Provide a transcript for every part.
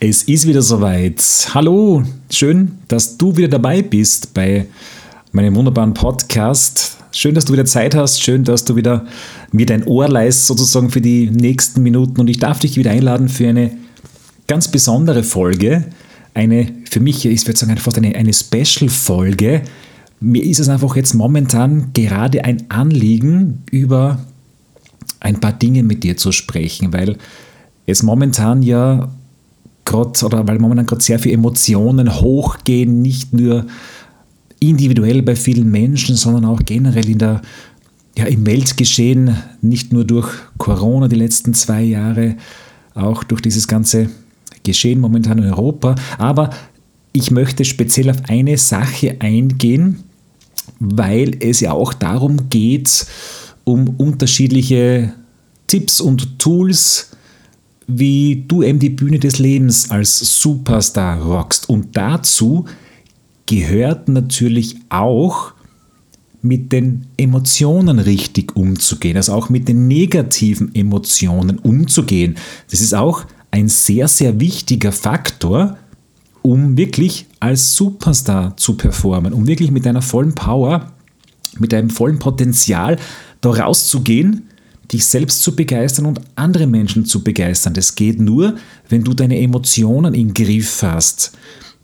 es ist wieder soweit. Hallo, schön, dass du wieder dabei bist bei meinem wunderbaren Podcast. Schön, dass du wieder Zeit hast. Schön, dass du wieder mir dein Ohr leist, sozusagen für die nächsten Minuten. Und ich darf dich wieder einladen für eine ganz besondere Folge. Eine, für mich, ich würde sagen, fast eine, eine Special-Folge. Mir ist es einfach jetzt momentan gerade ein Anliegen, über ein paar Dinge mit dir zu sprechen, weil es momentan ja gerade, oder weil momentan gerade sehr viele Emotionen hochgehen, nicht nur individuell bei vielen Menschen, sondern auch generell in der, ja, im Weltgeschehen, nicht nur durch Corona die letzten zwei Jahre, auch durch dieses ganze Geschehen momentan in Europa. Aber ich möchte speziell auf eine Sache eingehen, weil es ja auch darum geht, um unterschiedliche Tipps und Tools, wie du eben die Bühne des Lebens als Superstar rockst. Und dazu gehört natürlich auch mit den Emotionen richtig umzugehen, also auch mit den negativen Emotionen umzugehen. Das ist auch ein sehr, sehr wichtiger Faktor, um wirklich als Superstar zu performen, um wirklich mit deiner vollen Power, mit deinem vollen Potenzial da rauszugehen dich selbst zu begeistern und andere Menschen zu begeistern. Das geht nur, wenn du deine Emotionen im Griff hast.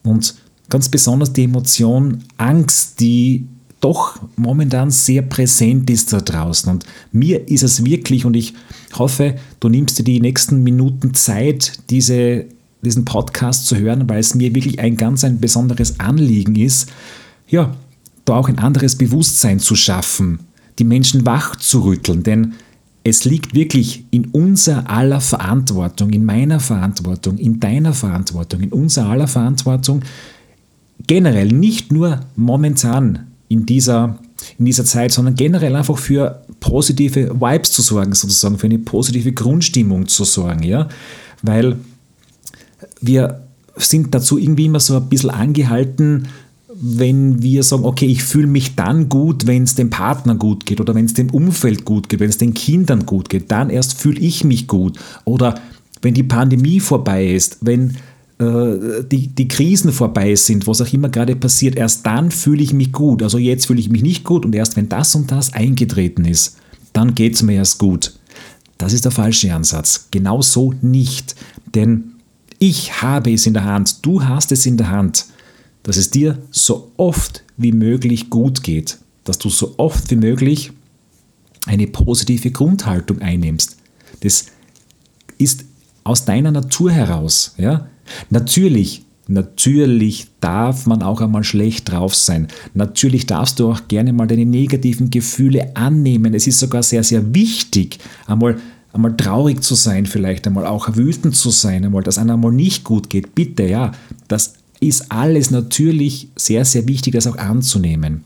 Und ganz besonders die Emotion Angst, die doch momentan sehr präsent ist da draußen. Und mir ist es wirklich, und ich hoffe, du nimmst dir die nächsten Minuten Zeit, diese, diesen Podcast zu hören, weil es mir wirklich ein ganz ein besonderes Anliegen ist, ja, da auch ein anderes Bewusstsein zu schaffen, die Menschen wach zu rütteln. Denn es liegt wirklich in unser aller Verantwortung, in meiner Verantwortung, in deiner Verantwortung, in unser aller Verantwortung, generell nicht nur momentan in dieser, in dieser Zeit, sondern generell einfach für positive Vibes zu sorgen, sozusagen, für eine positive Grundstimmung zu sorgen, ja, weil wir sind dazu irgendwie immer so ein bisschen angehalten, wenn wir sagen, okay, ich fühle mich dann gut, wenn es dem Partner gut geht oder wenn es dem Umfeld gut geht, wenn es den Kindern gut geht, dann erst fühle ich mich gut. Oder wenn die Pandemie vorbei ist, wenn äh, die, die Krisen vorbei sind, was auch immer gerade passiert, erst dann fühle ich mich gut. Also jetzt fühle ich mich nicht gut und erst wenn das und das eingetreten ist, dann geht es mir erst gut. Das ist der falsche Ansatz. Genau so nicht. Denn ich habe es in der Hand, du hast es in der Hand dass es dir so oft wie möglich gut geht, dass du so oft wie möglich eine positive Grundhaltung einnimmst. Das ist aus deiner Natur heraus. Ja? Natürlich, natürlich darf man auch einmal schlecht drauf sein. Natürlich darfst du auch gerne mal deine negativen Gefühle annehmen. Es ist sogar sehr, sehr wichtig, einmal einmal traurig zu sein, vielleicht einmal auch wütend zu sein, einmal, dass einem einmal nicht gut geht. Bitte, ja, das ist alles natürlich sehr, sehr wichtig, das auch anzunehmen.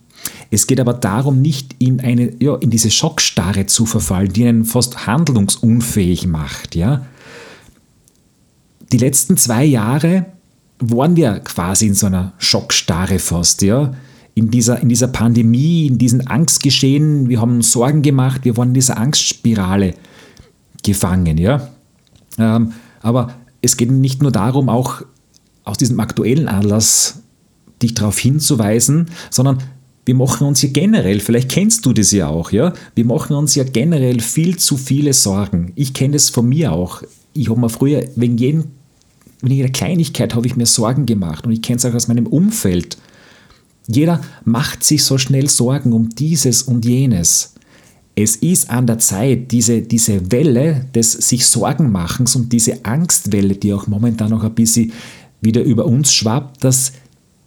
Es geht aber darum, nicht in, eine, ja, in diese Schockstarre zu verfallen, die einen fast handlungsunfähig macht. Ja? Die letzten zwei Jahre waren wir quasi in so einer Schockstarre fast. Ja? In, dieser, in dieser Pandemie, in diesen Angstgeschehen, wir haben Sorgen gemacht, wir waren in dieser Angstspirale gefangen. Ja? Ähm, aber es geht nicht nur darum, auch aus diesem aktuellen Anlass dich darauf hinzuweisen, sondern wir machen uns ja generell, vielleicht kennst du das ja auch, ja, wir machen uns ja generell viel zu viele Sorgen. Ich kenne das von mir auch. Ich habe mir früher, wegen, jeden, wegen jeder Kleinigkeit habe ich mir Sorgen gemacht und ich kenne es auch aus meinem Umfeld. Jeder macht sich so schnell Sorgen um dieses und jenes. Es ist an der Zeit, diese, diese Welle des sich Sorgen machens und diese Angstwelle, die auch momentan noch ein bisschen wieder über uns schwappt, dass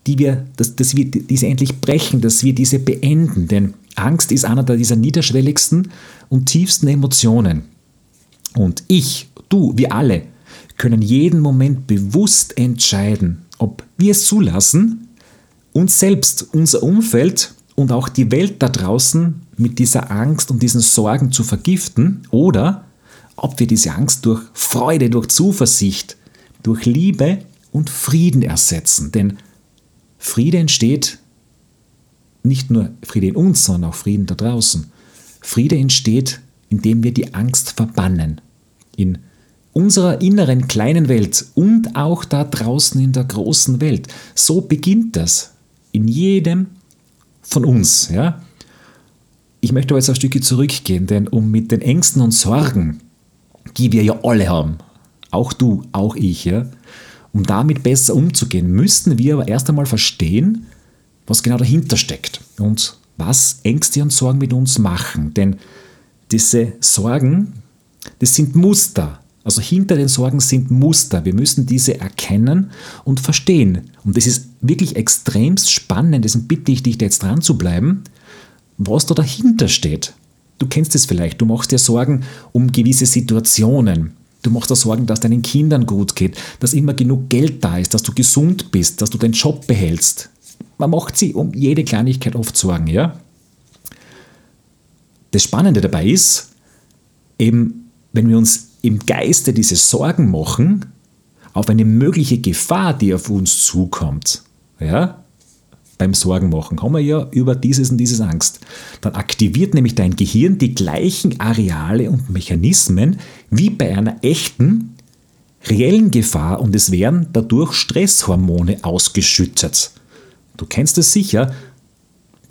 die wir, dass, dass wir diese endlich brechen, dass wir diese beenden. Denn Angst ist einer dieser niederschwelligsten und tiefsten Emotionen. Und ich, du, wir alle können jeden Moment bewusst entscheiden, ob wir es zulassen, uns selbst, unser Umfeld und auch die Welt da draußen mit dieser Angst und diesen Sorgen zu vergiften oder ob wir diese Angst durch Freude, durch Zuversicht, durch Liebe und Frieden ersetzen. Denn Friede entsteht nicht nur Friede in uns, sondern auch Frieden da draußen. Friede entsteht, indem wir die Angst verbannen. In unserer inneren kleinen Welt und auch da draußen in der großen Welt. So beginnt das. In jedem von uns. Ja? Ich möchte aber jetzt ein Stückchen zurückgehen, denn um mit den Ängsten und Sorgen, die wir ja alle haben, auch du, auch ich, ja, um damit besser umzugehen, müssten wir aber erst einmal verstehen, was genau dahinter steckt und was Ängste und Sorgen mit uns machen. Denn diese Sorgen, das sind Muster. Also hinter den Sorgen sind Muster. Wir müssen diese erkennen und verstehen. Und das ist wirklich extremst spannend. Deswegen bitte ich dich, da jetzt dran zu bleiben, was da dahinter steht. Du kennst es vielleicht. Du machst dir Sorgen um gewisse Situationen. Du machst dir Sorgen, dass deinen Kindern gut geht, dass immer genug Geld da ist, dass du gesund bist, dass du deinen Job behältst. Man macht sich um jede Kleinigkeit oft Sorgen, ja? Das Spannende dabei ist, eben, wenn wir uns im Geiste diese Sorgen machen auf eine mögliche Gefahr, die auf uns zukommt, ja, beim Sorgen machen, haben wir ja über dieses und dieses Angst. Dann aktiviert nämlich dein Gehirn die gleichen Areale und Mechanismen wie bei einer echten, reellen Gefahr und es werden dadurch Stresshormone ausgeschüttet. Du kennst es sicher,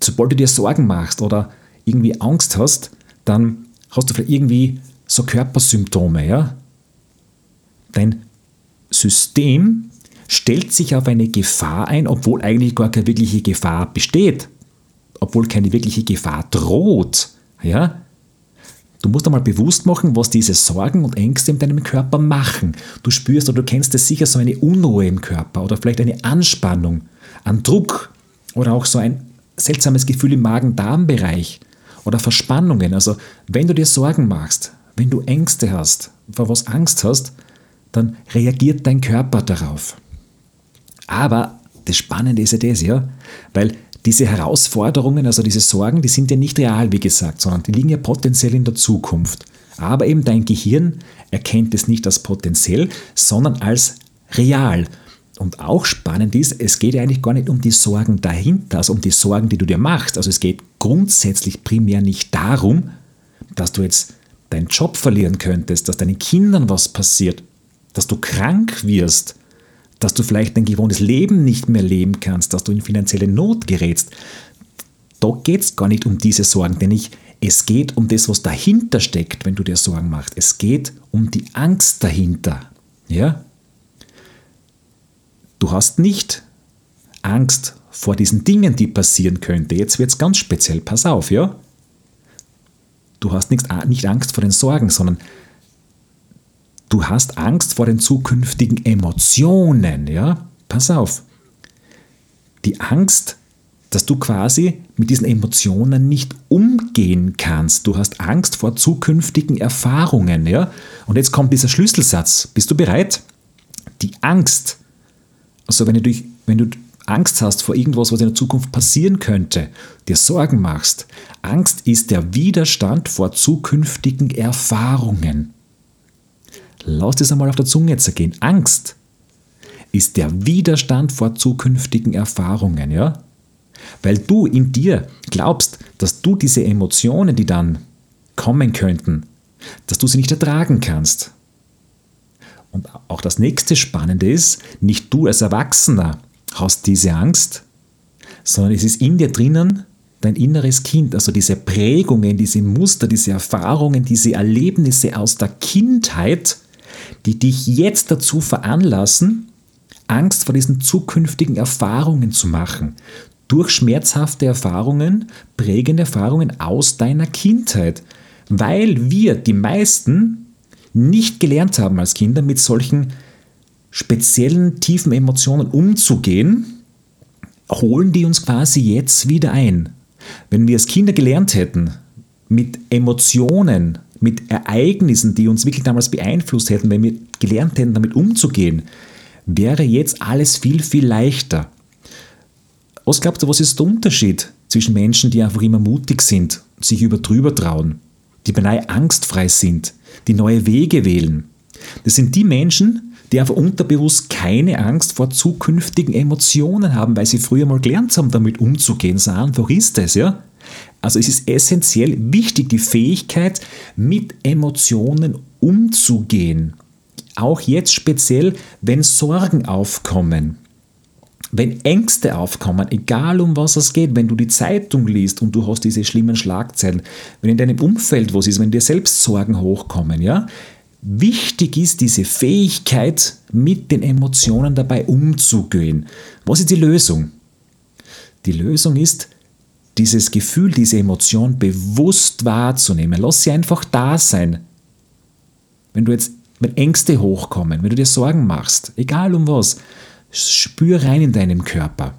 sobald du dir Sorgen machst oder irgendwie Angst hast, dann hast du vielleicht irgendwie so Körpersymptome, ja? Dein System stellt sich auf eine Gefahr ein, obwohl eigentlich gar keine wirkliche Gefahr besteht, obwohl keine wirkliche Gefahr droht, ja? Du musst einmal bewusst machen, was diese Sorgen und Ängste in deinem Körper machen. Du spürst oder du kennst es sicher so eine Unruhe im Körper oder vielleicht eine Anspannung, ein Druck oder auch so ein seltsames Gefühl im Magen-Darm-Bereich oder Verspannungen. Also wenn du dir Sorgen machst, wenn du Ängste hast, vor was Angst hast, dann reagiert dein Körper darauf. Aber das Spannende ist ja das, ja, weil diese Herausforderungen, also diese Sorgen, die sind ja nicht real, wie gesagt, sondern die liegen ja potenziell in der Zukunft. Aber eben dein Gehirn erkennt es nicht als potenziell, sondern als real. Und auch spannend ist, es geht ja eigentlich gar nicht um die Sorgen dahinter, also um die Sorgen, die du dir machst. Also es geht grundsätzlich primär nicht darum, dass du jetzt deinen Job verlieren könntest, dass deinen Kindern was passiert, dass du krank wirst, dass du vielleicht dein gewohntes Leben nicht mehr leben kannst, dass du in finanzielle Not gerätst. Da geht es gar nicht um diese Sorgen, denn ich, es geht um das, was dahinter steckt, wenn du dir Sorgen machst. Es geht um die Angst dahinter. Ja? Du hast nicht Angst vor diesen Dingen, die passieren könnten. Jetzt wird es ganz speziell. Pass auf, ja? Du hast nicht, nicht Angst vor den Sorgen, sondern du hast Angst vor den zukünftigen Emotionen. Ja? Pass auf. Die Angst, dass du quasi mit diesen Emotionen nicht umgehen kannst. Du hast Angst vor zukünftigen Erfahrungen. Ja? Und jetzt kommt dieser Schlüsselsatz. Bist du bereit? Die Angst, also wenn du, durch, wenn du Angst hast vor irgendwas, was in der Zukunft passieren könnte, dir Sorgen machst. Angst ist der Widerstand vor zukünftigen Erfahrungen. Lass das einmal auf der Zunge zergehen. Angst ist der Widerstand vor zukünftigen Erfahrungen, ja? Weil du in dir glaubst, dass du diese Emotionen, die dann kommen könnten, dass du sie nicht ertragen kannst. Und auch das nächste Spannende ist, nicht du als Erwachsener hast diese Angst, sondern es ist in dir drinnen dein inneres Kind, also diese Prägungen, diese Muster, diese Erfahrungen, diese Erlebnisse aus der Kindheit, die dich jetzt dazu veranlassen, Angst vor diesen zukünftigen Erfahrungen zu machen. Durch schmerzhafte Erfahrungen, prägende Erfahrungen aus deiner Kindheit. Weil wir, die meisten, nicht gelernt haben als Kinder mit solchen speziellen tiefen Emotionen umzugehen, holen die uns quasi jetzt wieder ein. Wenn wir als Kinder gelernt hätten, mit Emotionen, mit Ereignissen, die uns wirklich damals beeinflusst hätten, wenn wir gelernt hätten, damit umzugehen, wäre jetzt alles viel, viel leichter. Was glaubst du, was ist der Unterschied zwischen Menschen, die einfach immer mutig sind, sich über drüber trauen, die beinahe angstfrei sind, die neue Wege wählen? Das sind die Menschen, die einfach unterbewusst keine Angst vor zukünftigen Emotionen haben, weil sie früher mal gelernt haben, damit umzugehen. So einfach ist es, ja? Also es ist essentiell wichtig, die Fähigkeit, mit Emotionen umzugehen. Auch jetzt speziell, wenn Sorgen aufkommen. Wenn Ängste aufkommen, egal um was es geht, wenn du die Zeitung liest und du hast diese schlimmen Schlagzeilen, wenn in deinem Umfeld was ist, wenn dir selbst Sorgen hochkommen, ja, Wichtig ist diese Fähigkeit, mit den Emotionen dabei umzugehen. Was ist die Lösung? Die Lösung ist, dieses Gefühl, diese Emotion bewusst wahrzunehmen. Lass sie einfach da sein. Wenn du jetzt mit Ängste hochkommen, wenn du dir Sorgen machst, egal um was, spür rein in deinem Körper.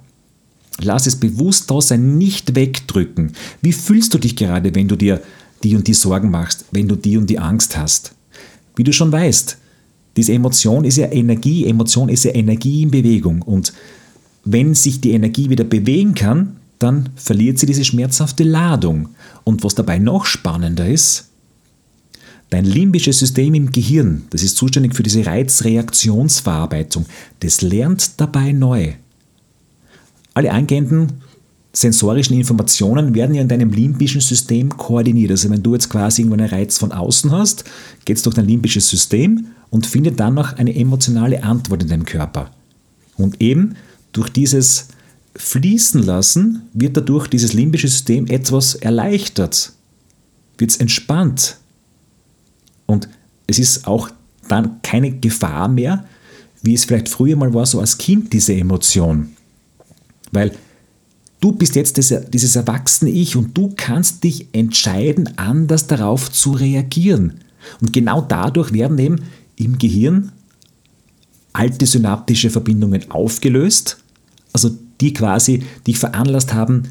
Lass es bewusst da sein, nicht wegdrücken. Wie fühlst du dich gerade, wenn du dir die und die Sorgen machst, wenn du die und die Angst hast? Wie du schon weißt, diese Emotion ist ja Energie, Emotion ist ja Energie in Bewegung. Und wenn sich die Energie wieder bewegen kann, dann verliert sie diese schmerzhafte Ladung. Und was dabei noch spannender ist, dein limbisches System im Gehirn, das ist zuständig für diese Reizreaktionsverarbeitung, das lernt dabei neu. Alle angehenden sensorischen Informationen werden ja in deinem limbischen System koordiniert. Also wenn du jetzt quasi irgendwo einen Reiz von außen hast, geht es durch dein limbisches System und findet dann noch eine emotionale Antwort in deinem Körper. Und eben durch dieses Fließen lassen wird dadurch dieses limbische System etwas erleichtert, wird es entspannt. Und es ist auch dann keine Gefahr mehr, wie es vielleicht früher mal war, so als Kind diese Emotion. Weil Du bist jetzt dieses erwachsene Ich und du kannst dich entscheiden, anders darauf zu reagieren. Und genau dadurch werden eben im Gehirn alte synaptische Verbindungen aufgelöst, also die quasi dich veranlasst haben,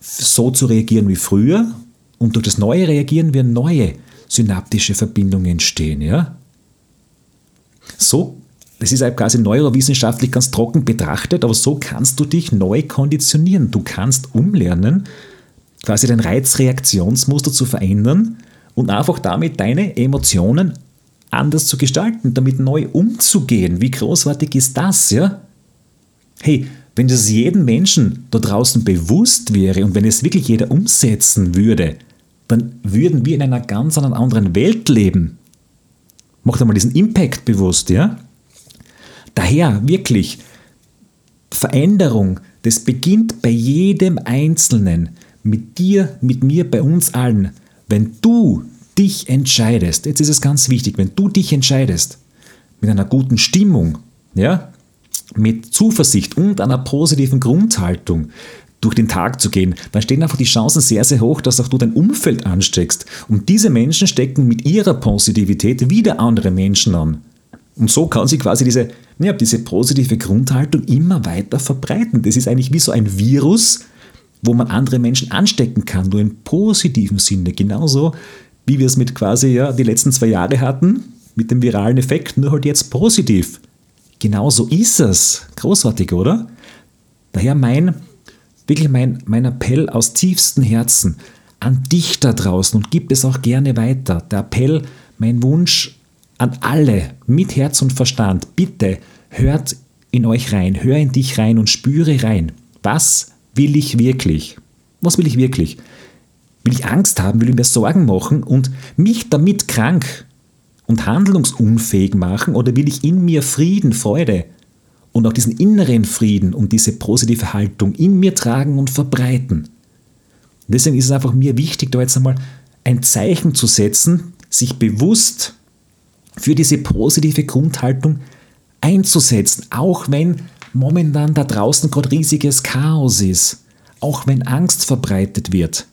so zu reagieren wie früher. Und durch das neue Reagieren werden neue synaptische Verbindungen entstehen. Ja? So das ist halt quasi neurowissenschaftlich ganz trocken betrachtet, aber so kannst du dich neu konditionieren. Du kannst umlernen, quasi dein Reizreaktionsmuster zu verändern und einfach damit deine Emotionen anders zu gestalten, damit neu umzugehen. Wie großartig ist das, ja? Hey, wenn das jedem Menschen da draußen bewusst wäre und wenn es wirklich jeder umsetzen würde, dann würden wir in einer ganz anderen Welt leben. Macht einmal diesen Impact bewusst, ja? Daher wirklich Veränderung, das beginnt bei jedem Einzelnen, mit dir, mit mir, bei uns allen. Wenn du dich entscheidest, jetzt ist es ganz wichtig, wenn du dich entscheidest, mit einer guten Stimmung, ja, mit Zuversicht und einer positiven Grundhaltung durch den Tag zu gehen, dann stehen einfach die Chancen sehr, sehr hoch, dass auch du dein Umfeld ansteckst. Und diese Menschen stecken mit ihrer Positivität wieder andere Menschen an. Und so kann sich quasi diese, ja, diese positive Grundhaltung immer weiter verbreiten. Das ist eigentlich wie so ein Virus, wo man andere Menschen anstecken kann, nur im positiven Sinne. Genauso wie wir es mit quasi ja, die letzten zwei Jahre hatten, mit dem viralen Effekt, nur halt jetzt positiv. Genauso ist es. Großartig, oder? Daher mein, wirklich mein, mein Appell aus tiefstem Herzen an dich da draußen und gib es auch gerne weiter. Der Appell, mein Wunsch an alle mit Herz und Verstand, bitte hört in euch rein, hör in dich rein und spüre rein. Was will ich wirklich? Was will ich wirklich? Will ich Angst haben, will ich mir Sorgen machen und mich damit krank und handlungsunfähig machen oder will ich in mir Frieden, Freude und auch diesen inneren Frieden und diese positive Haltung in mir tragen und verbreiten? Deswegen ist es einfach mir wichtig, da jetzt einmal ein Zeichen zu setzen, sich bewusst für diese positive Grundhaltung einzusetzen, auch wenn momentan da draußen gerade riesiges Chaos ist, auch wenn Angst verbreitet wird,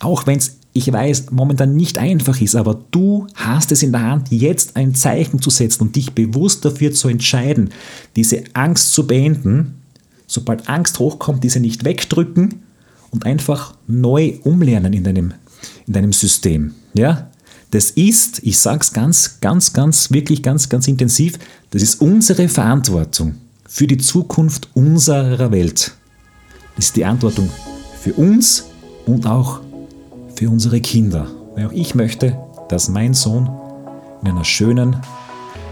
auch wenn es, ich weiß, momentan nicht einfach ist, aber du hast es in der Hand, jetzt ein Zeichen zu setzen und dich bewusst dafür zu entscheiden, diese Angst zu beenden, sobald Angst hochkommt, diese nicht wegdrücken und einfach neu umlernen in deinem, in deinem System. Ja? Das ist, ich sage es ganz, ganz, ganz, wirklich ganz, ganz intensiv, das ist unsere Verantwortung für die Zukunft unserer Welt. Das ist die Verantwortung für uns und auch für unsere Kinder. Weil auch ich möchte, dass mein Sohn in einer schönen,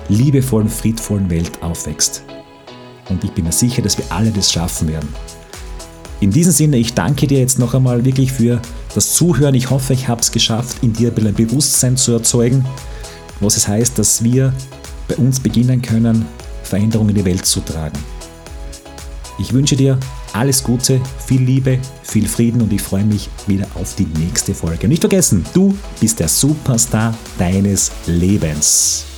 liebevollen, friedvollen Welt aufwächst. Und ich bin mir sicher, dass wir alle das schaffen werden. In diesem Sinne, ich danke dir jetzt noch einmal wirklich für das Zuhören. Ich hoffe, ich habe es geschafft, in dir ein Bewusstsein zu erzeugen, was es heißt, dass wir bei uns beginnen können, Veränderungen in die Welt zu tragen. Ich wünsche dir alles Gute, viel Liebe, viel Frieden und ich freue mich wieder auf die nächste Folge. Nicht vergessen, du bist der Superstar deines Lebens.